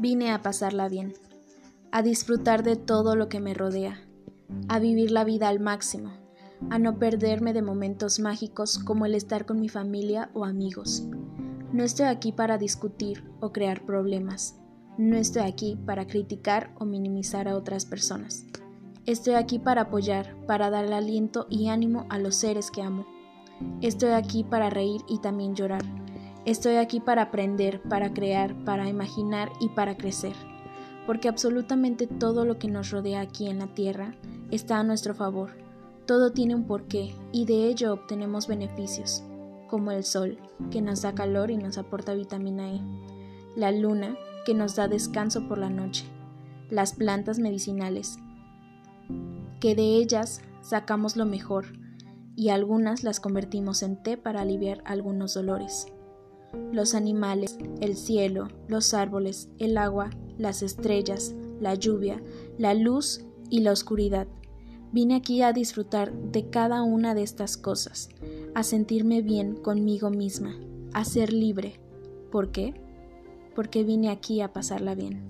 Vine a pasarla bien, a disfrutar de todo lo que me rodea, a vivir la vida al máximo, a no perderme de momentos mágicos como el estar con mi familia o amigos. No estoy aquí para discutir o crear problemas. No estoy aquí para criticar o minimizar a otras personas. Estoy aquí para apoyar, para dar aliento y ánimo a los seres que amo. Estoy aquí para reír y también llorar, Estoy aquí para aprender, para crear, para imaginar y para crecer, porque absolutamente todo lo que nos rodea aquí en la Tierra está a nuestro favor. Todo tiene un porqué y de ello obtenemos beneficios, como el sol, que nos da calor y nos aporta vitamina E, la luna, que nos da descanso por la noche, las plantas medicinales, que de ellas sacamos lo mejor y algunas las convertimos en té para aliviar algunos dolores los animales, el cielo, los árboles, el agua, las estrellas, la lluvia, la luz y la oscuridad. Vine aquí a disfrutar de cada una de estas cosas, a sentirme bien conmigo misma, a ser libre. ¿Por qué? Porque vine aquí a pasarla bien.